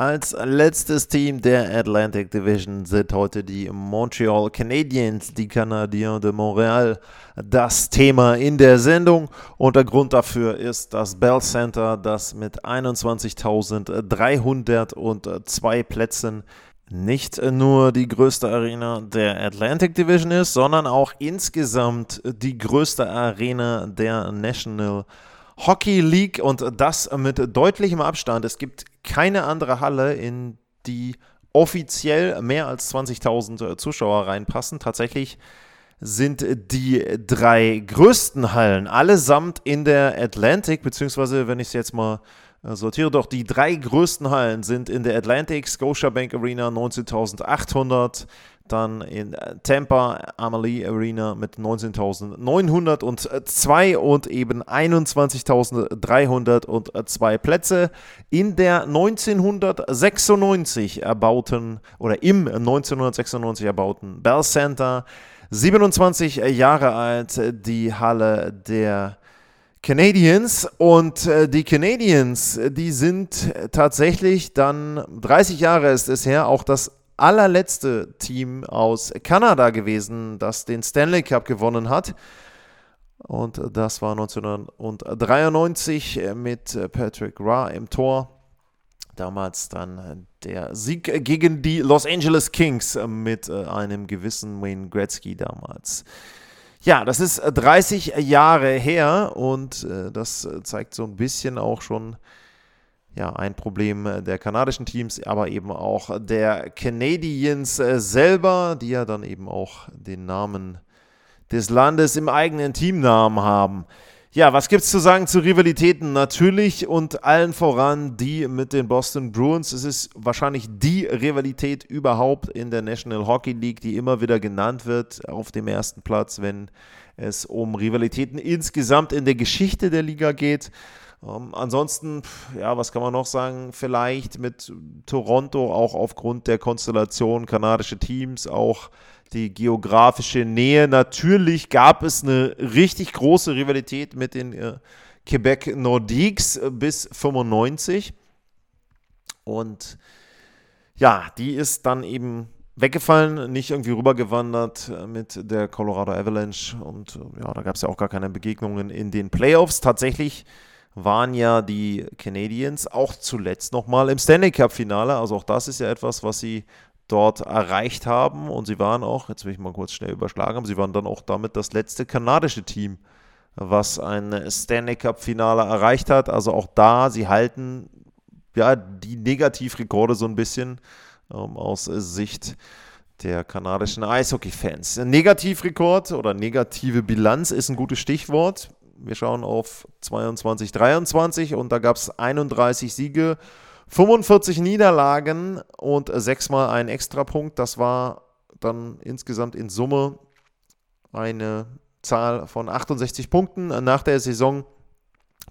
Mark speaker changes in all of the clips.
Speaker 1: Als letztes Team der Atlantic Division sind heute die Montreal Canadiens, die Canadiens de Montréal, das Thema in der Sendung. Und der Grund dafür ist das Bell Center, das mit 21.302 Plätzen nicht nur die größte Arena der Atlantic Division ist, sondern auch insgesamt die größte Arena der National Hockey League und das mit deutlichem Abstand. Es gibt keine andere Halle, in die offiziell mehr als 20.000 Zuschauer reinpassen. Tatsächlich sind die drei größten Hallen allesamt in der Atlantic, beziehungsweise wenn ich es jetzt mal äh, sortiere doch, die drei größten Hallen sind in der Atlantic Scotiabank Arena 19.800, dann in Tampa Amalie Arena mit 19.902 und eben 21.302 Plätze. In der 1996 erbauten oder im 1996 erbauten Bell Center, 27 Jahre alt, die Halle der Canadiens und äh, die Canadiens, die sind tatsächlich dann 30 Jahre ist es her, auch das allerletzte Team aus Kanada gewesen, das den Stanley Cup gewonnen hat. Und das war 1993 mit Patrick Ra im Tor. Damals dann der Sieg gegen die Los Angeles Kings mit einem gewissen Wayne Gretzky damals. Ja, das ist 30 äh, Jahre her und äh, das zeigt so ein bisschen auch schon ja, ein Problem äh, der kanadischen Teams, aber eben auch der Canadiens selber, die ja dann eben auch den Namen des Landes im eigenen Teamnamen haben. Ja, was gibt es zu sagen zu Rivalitäten? Natürlich und allen voran die mit den Boston Bruins. Es ist wahrscheinlich die Rivalität überhaupt in der National Hockey League, die immer wieder genannt wird auf dem ersten Platz, wenn es um Rivalitäten insgesamt in der Geschichte der Liga geht. Ähm, ansonsten, ja, was kann man noch sagen? Vielleicht mit Toronto auch aufgrund der Konstellation kanadische Teams, auch die geografische Nähe. Natürlich gab es eine richtig große Rivalität mit den äh, Quebec Nordiques äh, bis 95. Und ja, die ist dann eben weggefallen, nicht irgendwie rübergewandert äh, mit der Colorado Avalanche. Und äh, ja, da gab es ja auch gar keine Begegnungen in den Playoffs. Tatsächlich waren ja die Canadiens auch zuletzt nochmal im Stanley Cup-Finale. Also auch das ist ja etwas, was sie dort erreicht haben. Und sie waren auch, jetzt will ich mal kurz schnell überschlagen, haben, sie waren dann auch damit das letzte kanadische Team, was ein Stanley Cup-Finale erreicht hat. Also auch da, sie halten ja die Negativrekorde so ein bisschen ähm, aus Sicht der kanadischen Eishockey-Fans. Negativrekord oder negative Bilanz ist ein gutes Stichwort. Wir schauen auf 22, 23 und da gab es 31 Siege 45 Niederlagen und sechsmal ein Extrapunkt. Das war dann insgesamt in Summe eine Zahl von 68 Punkten nach der Saison.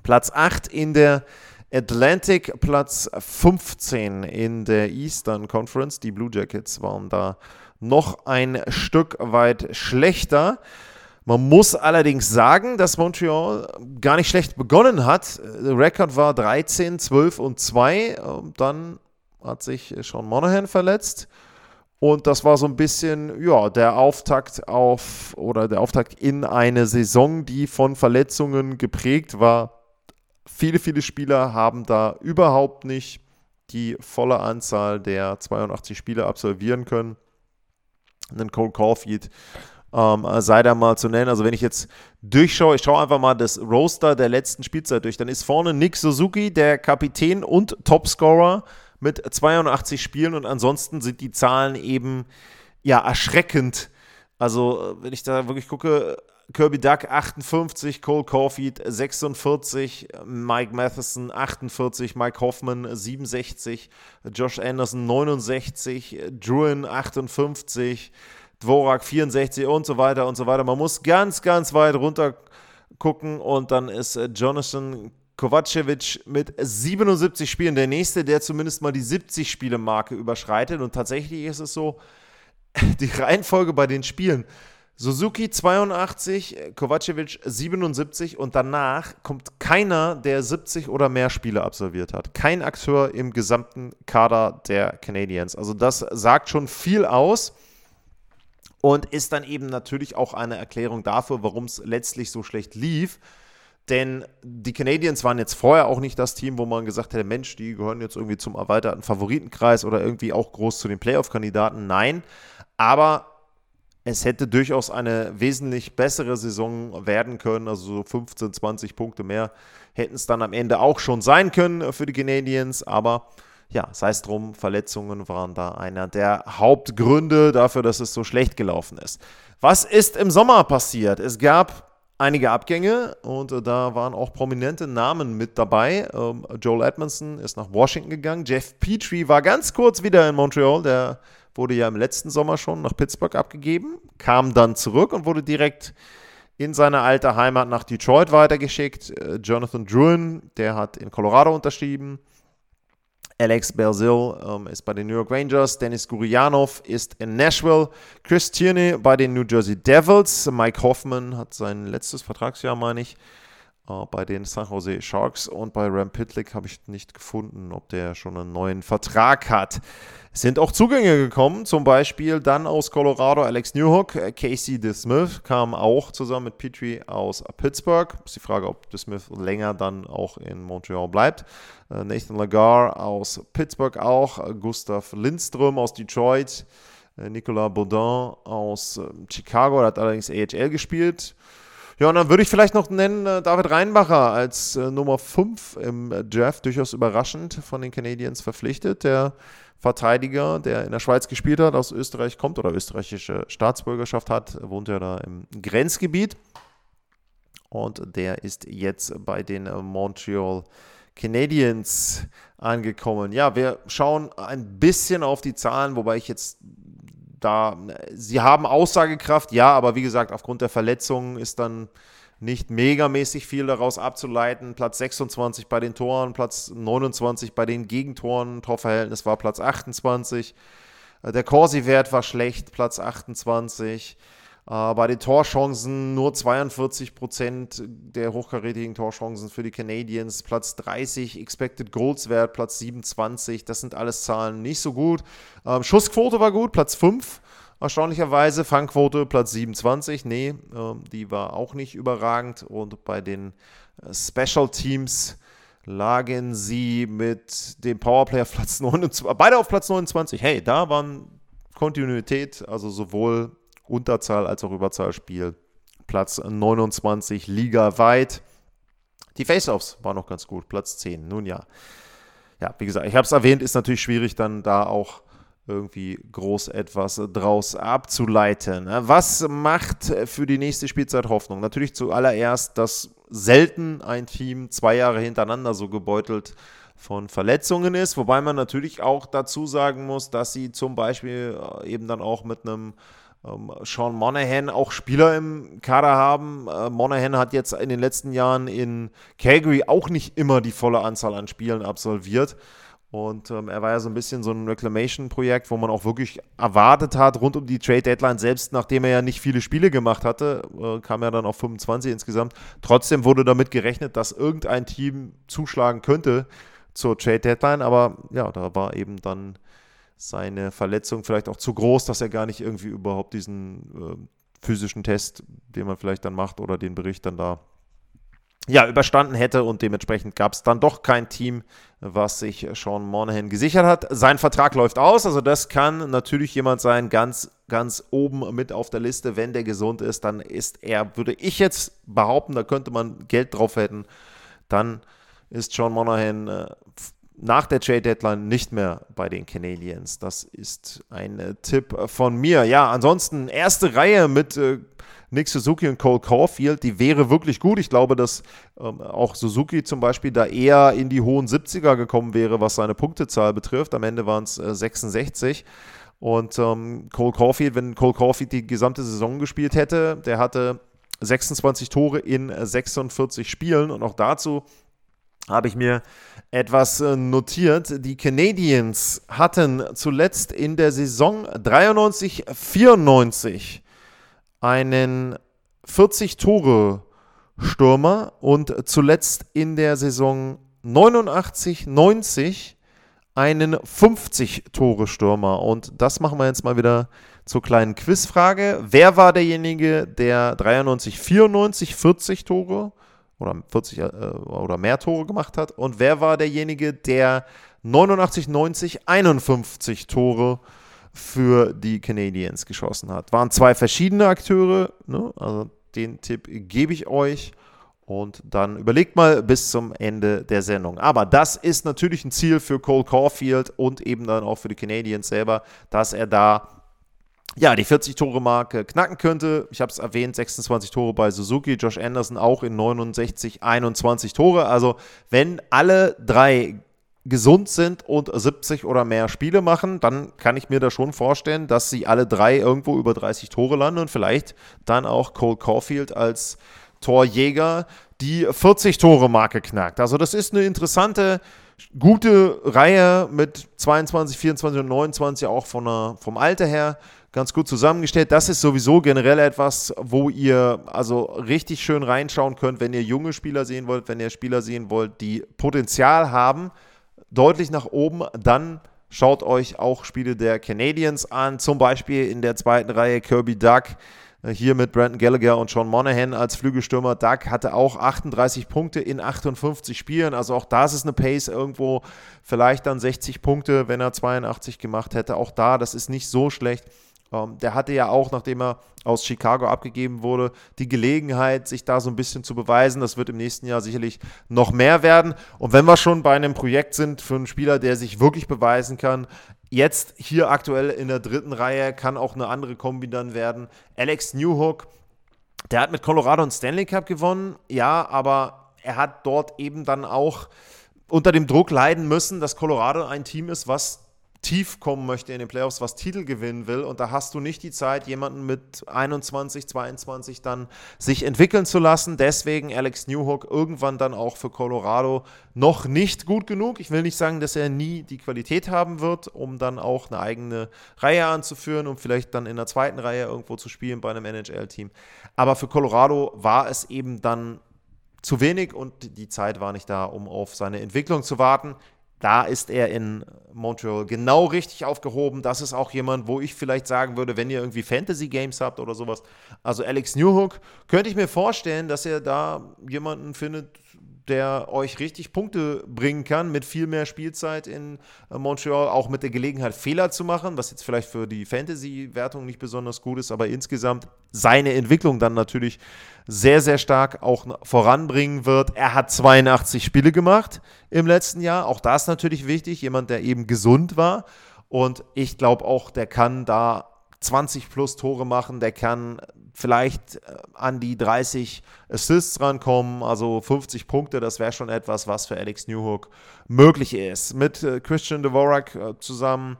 Speaker 1: Platz 8 in der Atlantic, Platz 15 in der Eastern Conference. Die Blue Jackets waren da noch ein Stück weit schlechter. Man muss allerdings sagen, dass Montreal gar nicht schlecht begonnen hat. Der Rekord war 13, 12 und 2. Dann hat sich Sean Monahan verletzt. Und das war so ein bisschen, ja, der Auftakt auf oder der Auftakt in eine Saison, die von Verletzungen geprägt war. Viele, viele Spieler haben da überhaupt nicht die volle Anzahl der 82 Spiele absolvieren können. Einen Cole Caulfield ähm, sei da mal zu nennen. Also wenn ich jetzt durchschaue, ich schaue einfach mal das Roster der letzten Spielzeit durch, dann ist vorne Nick Suzuki, der Kapitän und Topscorer mit 82 Spielen und ansonsten sind die Zahlen eben ja erschreckend. Also wenn ich da wirklich gucke, Kirby Duck 58, Cole Caulfield 46, Mike Matheson 48, Mike Hoffman 67, Josh Anderson 69, Druin 58, Dvorak 64 und so weiter und so weiter. Man muss ganz, ganz weit runter gucken und dann ist äh, Jonathan Kovacevic mit 77 Spielen der nächste, der zumindest mal die 70 Spiele Marke überschreitet und tatsächlich ist es so, die Reihenfolge bei den Spielen Suzuki 82, Kovacevic 77 und danach kommt keiner, der 70 oder mehr Spiele absolviert hat. Kein Akteur im gesamten Kader der Canadiens. Also das sagt schon viel aus und ist dann eben natürlich auch eine Erklärung dafür, warum es letztlich so schlecht lief. Denn die Canadiens waren jetzt vorher auch nicht das Team, wo man gesagt hätte, Mensch, die gehören jetzt irgendwie zum erweiterten Favoritenkreis oder irgendwie auch groß zu den Playoff-Kandidaten. Nein, aber es hätte durchaus eine wesentlich bessere Saison werden können. Also so 15, 20 Punkte mehr hätten es dann am Ende auch schon sein können für die Canadiens. Aber ja, sei es drum, Verletzungen waren da einer der Hauptgründe dafür, dass es so schlecht gelaufen ist. Was ist im Sommer passiert? Es gab einige Abgänge und äh, da waren auch prominente Namen mit dabei. Ähm, Joel Edmondson ist nach Washington gegangen. Jeff Petrie war ganz kurz wieder in Montreal. Der wurde ja im letzten Sommer schon nach Pittsburgh abgegeben, kam dann zurück und wurde direkt in seine alte Heimat nach Detroit weitergeschickt. Äh, Jonathan Druin, der hat in Colorado unterschrieben. Alex Belzil ähm, ist bei den New York Rangers. Dennis Gurianov ist in Nashville. Chris Tierney bei den New Jersey Devils. Mike Hoffman hat sein letztes Vertragsjahr, meine ich, bei den San Jose Sharks. Und bei Ram Pitlick habe ich nicht gefunden, ob der schon einen neuen Vertrag hat. Es sind auch Zugänge gekommen, zum Beispiel dann aus Colorado Alex Newhook, Casey DeSmith kam auch zusammen mit Petrie aus Pittsburgh. Ist die Frage, ob DeSmith länger dann auch in Montreal bleibt. Äh, Nathan Lagar aus Pittsburgh auch, Gustav Lindström aus Detroit, äh, Nicolas Baudin aus Chicago, der hat allerdings AHL gespielt. Ja, und dann würde ich vielleicht noch nennen äh, David Reinbacher als äh, Nummer 5 im Draft, durchaus überraschend von den Canadiens verpflichtet. Der Verteidiger, der in der Schweiz gespielt hat, aus Österreich kommt oder österreichische Staatsbürgerschaft hat, wohnt ja da im Grenzgebiet. Und der ist jetzt bei den Montreal Canadiens angekommen. Ja, wir schauen ein bisschen auf die Zahlen, wobei ich jetzt da, sie haben Aussagekraft, ja, aber wie gesagt, aufgrund der Verletzungen ist dann nicht megamäßig viel daraus abzuleiten. Platz 26 bei den Toren, Platz 29 bei den Gegentoren, Torverhältnis war Platz 28. Äh, der Corsi-Wert war schlecht, Platz 28. Äh, bei den Torchancen nur 42 Prozent der hochkarätigen Torchancen für die Canadiens, Platz 30, Expected Goals Wert, Platz 27. Das sind alles Zahlen nicht so gut. Ähm, Schussquote war gut, Platz 5. Erstaunlicherweise Fangquote Platz 27. Nee, äh, die war auch nicht überragend. Und bei den äh, Special Teams lagen sie mit dem Powerplay auf Platz 29, beide auf Platz 29. Hey, da waren Kontinuität, also sowohl Unterzahl als auch Überzahlspiel. Platz 29 ligaweit. Die Face-Offs waren noch ganz gut, Platz 10. Nun ja. Ja, wie gesagt, ich habe es erwähnt, ist natürlich schwierig, dann da auch irgendwie groß etwas draus abzuleiten. Was macht für die nächste Spielzeit Hoffnung? Natürlich zuallererst, dass selten ein Team zwei Jahre hintereinander so gebeutelt von Verletzungen ist, wobei man natürlich auch dazu sagen muss, dass sie zum Beispiel äh, eben dann auch mit einem ähm, Sean Monahan auch Spieler im Kader haben. Äh, Monahan hat jetzt in den letzten Jahren in Calgary auch nicht immer die volle Anzahl an Spielen absolviert. Und ähm, er war ja so ein bisschen so ein Reclamation-Projekt, wo man auch wirklich erwartet hat, rund um die Trade-Deadline, selbst nachdem er ja nicht viele Spiele gemacht hatte, äh, kam er dann auf 25 insgesamt. Trotzdem wurde damit gerechnet, dass irgendein Team zuschlagen könnte zur Trade-Deadline, aber ja, da war eben dann seine Verletzung vielleicht auch zu groß, dass er gar nicht irgendwie überhaupt diesen äh, physischen Test, den man vielleicht dann macht oder den Bericht dann da ja, überstanden hätte und dementsprechend gab es dann doch kein Team, was sich Sean Monahan gesichert hat. Sein Vertrag läuft aus, also das kann natürlich jemand sein, ganz, ganz oben mit auf der Liste. Wenn der gesund ist, dann ist er, würde ich jetzt behaupten, da könnte man Geld drauf hätten, dann ist Sean Monahan äh, nach der Trade Deadline nicht mehr bei den Canadiens. Das ist ein äh, Tipp von mir. Ja, ansonsten erste Reihe mit äh, Nick Suzuki und Cole Caulfield, die wäre wirklich gut. Ich glaube, dass ähm, auch Suzuki zum Beispiel da eher in die hohen 70er gekommen wäre, was seine Punktezahl betrifft. Am Ende waren es äh, 66. Und ähm, Cole Caulfield, wenn Cole Caulfield die gesamte Saison gespielt hätte, der hatte 26 Tore in 46 Spielen und auch dazu habe ich mir etwas äh, notiert. Die Canadiens hatten zuletzt in der Saison 93-94 einen 40 Tore Stürmer und zuletzt in der Saison 89-90 einen 50 Tore Stürmer. Und das machen wir jetzt mal wieder zur kleinen Quizfrage. Wer war derjenige, der 93-94 40 Tore oder 40 äh, oder mehr Tore gemacht hat. Und wer war derjenige, der 89, 90, 51 Tore für die Canadiens geschossen hat? Waren zwei verschiedene Akteure, ne? also den Tipp gebe ich euch. Und dann überlegt mal bis zum Ende der Sendung. Aber das ist natürlich ein Ziel für Cole Caulfield und eben dann auch für die Canadiens selber, dass er da ja, die 40-Tore-Marke knacken könnte. Ich habe es erwähnt, 26 Tore bei Suzuki, Josh Anderson auch in 69, 21 Tore. Also wenn alle drei gesund sind und 70 oder mehr Spiele machen, dann kann ich mir da schon vorstellen, dass sie alle drei irgendwo über 30 Tore landen und vielleicht dann auch Cole Caulfield als Torjäger die 40-Tore-Marke knackt. Also das ist eine interessante, gute Reihe mit 22, 24 und 29 auch von der, vom Alter her ganz gut zusammengestellt. Das ist sowieso generell etwas, wo ihr also richtig schön reinschauen könnt, wenn ihr junge Spieler sehen wollt, wenn ihr Spieler sehen wollt, die Potenzial haben, deutlich nach oben, dann schaut euch auch Spiele der Canadiens an, zum Beispiel in der zweiten Reihe Kirby Duck. Äh, hier mit Brandon Gallagher und Sean Monahan als Flügelstürmer. Duck hatte auch 38 Punkte in 58 Spielen. Also auch das ist eine Pace irgendwo. Vielleicht dann 60 Punkte, wenn er 82 gemacht hätte. Auch da, das ist nicht so schlecht. Ähm, der hatte ja auch, nachdem er aus Chicago abgegeben wurde, die Gelegenheit, sich da so ein bisschen zu beweisen. Das wird im nächsten Jahr sicherlich noch mehr werden. Und wenn wir schon bei einem Projekt sind für einen Spieler, der sich wirklich beweisen kann, jetzt hier aktuell in der dritten Reihe kann auch eine andere Kombi dann werden. Alex Newhook, der hat mit Colorado einen Stanley Cup gewonnen, ja, aber er hat dort eben dann auch unter dem Druck leiden müssen, dass Colorado ein Team ist, was tief kommen möchte in den Playoffs, was Titel gewinnen will. Und da hast du nicht die Zeit, jemanden mit 21, 22 dann sich entwickeln zu lassen. Deswegen Alex Newhook irgendwann dann auch für Colorado noch nicht gut genug. Ich will nicht sagen, dass er nie die Qualität haben wird, um dann auch eine eigene Reihe anzuführen und vielleicht dann in der zweiten Reihe irgendwo zu spielen bei einem NHL-Team. Aber für Colorado war es eben dann zu wenig und die Zeit war nicht da, um auf seine Entwicklung zu warten da ist er in Montreal genau richtig aufgehoben. Das ist auch jemand, wo ich vielleicht sagen würde, wenn ihr irgendwie Fantasy-Games habt oder sowas. Also Alex Newhook, könnte ich mir vorstellen, dass ihr da jemanden findet, der euch richtig Punkte bringen kann mit viel mehr Spielzeit in äh, Montreal, auch mit der Gelegenheit, Fehler zu machen, was jetzt vielleicht für die Fantasy-Wertung nicht besonders gut ist, aber insgesamt seine Entwicklung dann natürlich sehr, sehr stark auch voranbringen wird. Er hat 82 Spiele gemacht im letzten Jahr, auch das natürlich wichtig, jemand, der eben gesund war. Und ich glaube auch, der kann da 20 plus Tore machen, der kann vielleicht äh, an die 30 Assists rankommen, also 50 Punkte, das wäre schon etwas, was für Alex Newhook möglich ist. Mit äh, Christian Dvorak äh, zusammen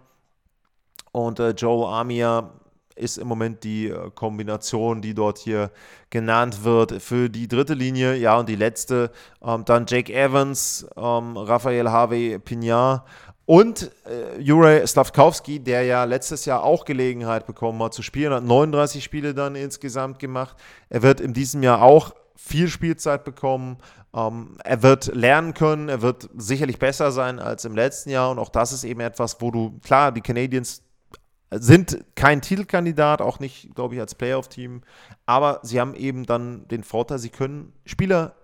Speaker 1: und Joel Armia ist im Moment die Kombination, die dort hier genannt wird für die dritte Linie. Ja, und die letzte, ähm, dann Jake Evans, ähm, Raphael Harvey Pignard und äh, Juraj Slavkowski, der ja letztes Jahr auch Gelegenheit bekommen hat zu spielen, hat 39 Spiele dann insgesamt gemacht. Er wird in diesem Jahr auch viel Spielzeit bekommen. Ähm, er wird lernen können, er wird sicherlich besser sein als im letzten Jahr. Und auch das ist eben etwas, wo du, klar, die Canadiens sind kein Titelkandidat, auch nicht, glaube ich, als Playoff-Team. Aber sie haben eben dann den Vorteil, sie können Spieler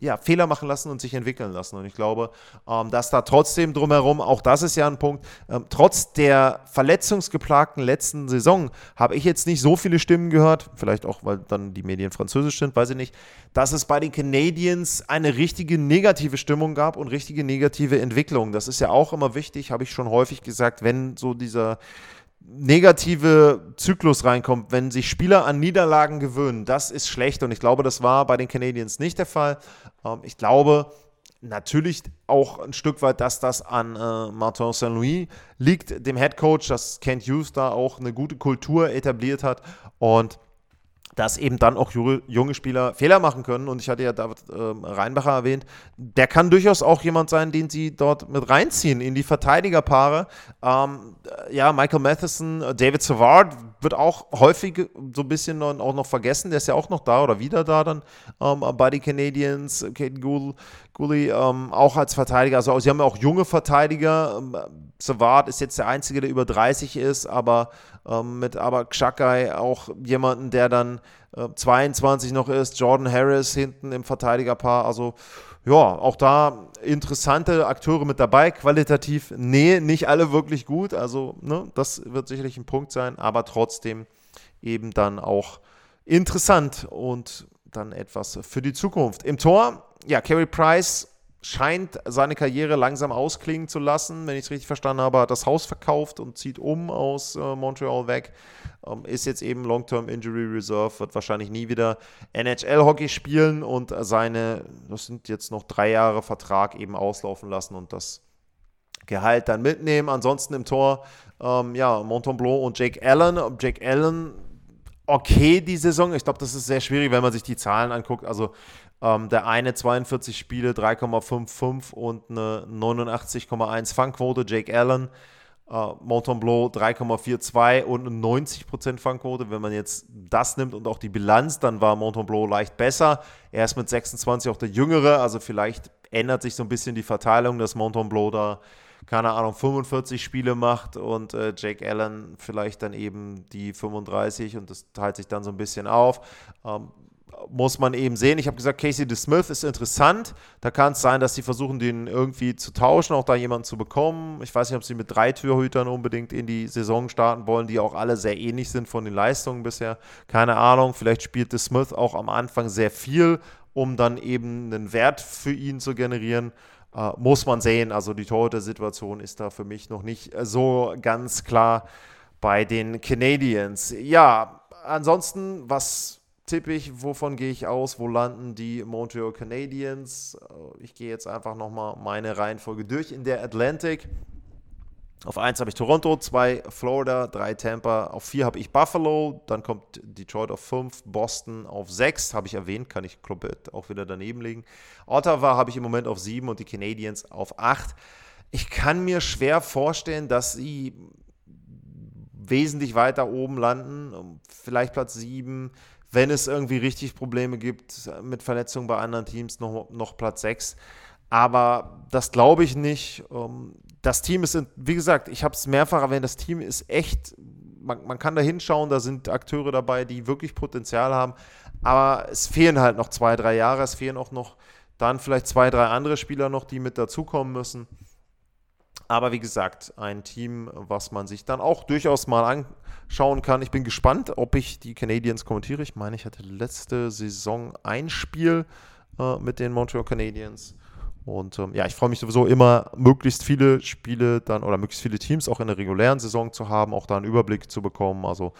Speaker 1: ja, Fehler machen lassen und sich entwickeln lassen. Und ich glaube, ähm, dass da trotzdem drumherum, auch das ist ja ein Punkt, ähm, trotz der verletzungsgeplagten letzten Saison habe ich jetzt nicht so viele Stimmen gehört, vielleicht auch, weil dann die Medien französisch sind, weiß ich nicht, dass es bei den Canadiens eine richtige negative Stimmung gab und richtige negative Entwicklung. Das ist ja auch immer wichtig, habe ich schon häufig gesagt, wenn so dieser negative Zyklus reinkommt, wenn sich Spieler an Niederlagen gewöhnen, das ist schlecht und ich glaube, das war bei den Canadiens nicht der Fall. Ähm, ich glaube natürlich auch ein Stück weit, dass das an äh, Martin Saint-Louis liegt, dem Head Coach, dass Kent Hughes da auch eine gute Kultur etabliert hat und dass eben dann auch junge Spieler Fehler machen können. Und ich hatte ja David äh, Reinbacher erwähnt, der kann durchaus auch jemand sein, den sie dort mit reinziehen in die Verteidigerpaare. Ähm, ja, Michael Matheson, David Savard wird auch häufig so ein bisschen auch noch vergessen. Der ist ja auch noch da oder wieder da dann ähm, bei den Canadiens. Kate Gooley ähm, auch als Verteidiger. Also sie haben ja auch junge Verteidiger. Ähm, Savard ist jetzt der Einzige, der über 30 ist, aber ähm, mit aber Xhakai auch jemanden, der dann äh, 22 noch ist. Jordan Harris hinten im Verteidigerpaar. Also ja, auch da interessante Akteure mit dabei. Qualitativ, nee, nicht alle wirklich gut. Also, ne, das wird sicherlich ein Punkt sein, aber trotzdem eben dann auch interessant und dann etwas für die Zukunft. Im Tor, ja, Kerry Price scheint seine Karriere langsam ausklingen zu lassen. Wenn ich es richtig verstanden habe, hat das Haus verkauft und zieht um aus äh, Montreal weg. Ähm, ist jetzt eben Long-Term Injury Reserve, wird wahrscheinlich nie wieder NHL-Hockey spielen und seine, das sind jetzt noch drei Jahre Vertrag eben auslaufen lassen und das Gehalt dann mitnehmen. Ansonsten im Tor, ähm, ja, Montembeau und Jake Allen. Jake Allen, okay, die Saison. Ich glaube, das ist sehr schwierig, wenn man sich die Zahlen anguckt. Also ähm, der eine 42 Spiele, 3,55 und eine 89,1 Fangquote. Jake Allen, äh, Montembeau 3,42 und eine 90% Fangquote. Wenn man jetzt das nimmt und auch die Bilanz, dann war Montembeau leicht besser. Er ist mit 26 auch der Jüngere, also vielleicht ändert sich so ein bisschen die Verteilung, dass Montembeau da keine Ahnung, 45 Spiele macht und äh, Jake Allen vielleicht dann eben die 35 und das teilt sich dann so ein bisschen auf. Ähm, muss man eben sehen. Ich habe gesagt, Casey DeSmith ist interessant. Da kann es sein, dass sie versuchen, den irgendwie zu tauschen, auch da jemanden zu bekommen. Ich weiß nicht, ob sie mit drei Türhütern unbedingt in die Saison starten wollen, die auch alle sehr ähnlich sind von den Leistungen bisher. Keine Ahnung. Vielleicht spielt DeSmith auch am Anfang sehr viel, um dann eben einen Wert für ihn zu generieren. Äh, muss man sehen. Also die Torhüter-Situation ist da für mich noch nicht so ganz klar bei den Canadiens. Ja, ansonsten, was tippe ich, wovon gehe ich aus, wo landen die Montreal Canadiens. Äh, ich gehe jetzt einfach nochmal meine Reihenfolge durch. In der Atlantic auf 1 habe ich Toronto, 2 Florida, 3 Tampa, auf 4 habe ich Buffalo, dann kommt Detroit auf 5, Boston auf 6, habe ich erwähnt, kann ich komplett auch wieder daneben legen. Ottawa habe ich im Moment auf 7 und die Canadiens auf 8. Ich kann mir schwer vorstellen, dass sie wesentlich weiter oben landen, vielleicht Platz 7, wenn es irgendwie richtig Probleme gibt mit Verletzungen bei anderen Teams, noch, noch Platz 6. Aber das glaube ich nicht. Ähm, das Team ist, wie gesagt, ich habe es mehrfach erwähnt, das Team ist echt, man, man kann da hinschauen, da sind Akteure dabei, die wirklich Potenzial haben. Aber es fehlen halt noch zwei, drei Jahre. Es fehlen auch noch dann vielleicht zwei, drei andere Spieler noch, die mit dazukommen müssen. Aber wie gesagt, ein Team, was man sich dann auch durchaus mal anschauen kann. Ich bin gespannt, ob ich die Canadiens kommentiere. Ich meine, ich hatte letzte Saison ein Spiel äh, mit den Montreal Canadiens. Und ähm, ja, ich freue mich sowieso immer, möglichst viele Spiele dann oder möglichst viele Teams auch in der regulären Saison zu haben, auch da einen Überblick zu bekommen. Also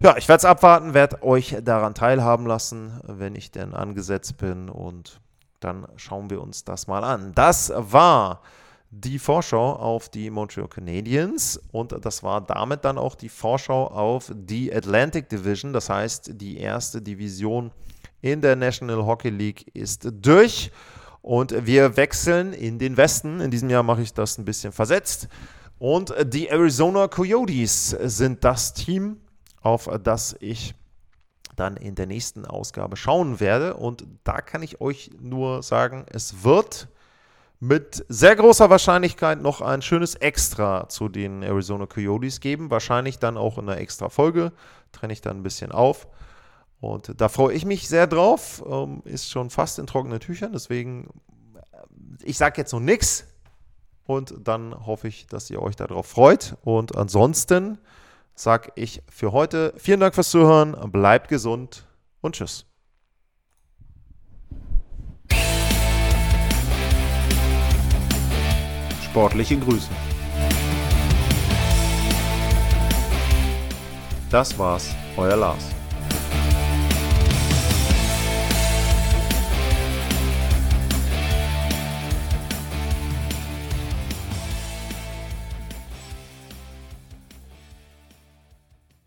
Speaker 1: ja, ich werde es abwarten, werde euch daran teilhaben lassen, wenn ich denn angesetzt bin. Und dann schauen wir uns das mal an. Das war die Vorschau auf die Montreal Canadiens und das war damit dann auch die Vorschau auf die Atlantic Division, das heißt die erste Division in der National Hockey League ist durch und wir wechseln in den Westen. In diesem Jahr mache ich das ein bisschen versetzt und die Arizona Coyotes sind das Team, auf das ich dann in der nächsten Ausgabe schauen werde und da kann ich euch nur sagen, es wird mit sehr großer Wahrscheinlichkeit noch ein schönes Extra zu den Arizona Coyotes geben. Wahrscheinlich dann auch in einer extra Folge. Trenne ich dann ein bisschen auf. Und da freue ich mich sehr drauf. Ähm, ist schon fast in trockenen Tüchern. Deswegen, äh, ich sage jetzt noch nichts. Und dann hoffe ich, dass ihr euch darauf freut. Und ansonsten sage ich für heute vielen Dank fürs Zuhören. Bleibt gesund und tschüss.
Speaker 2: Sportliche Grüße. Das war's, euer Lars.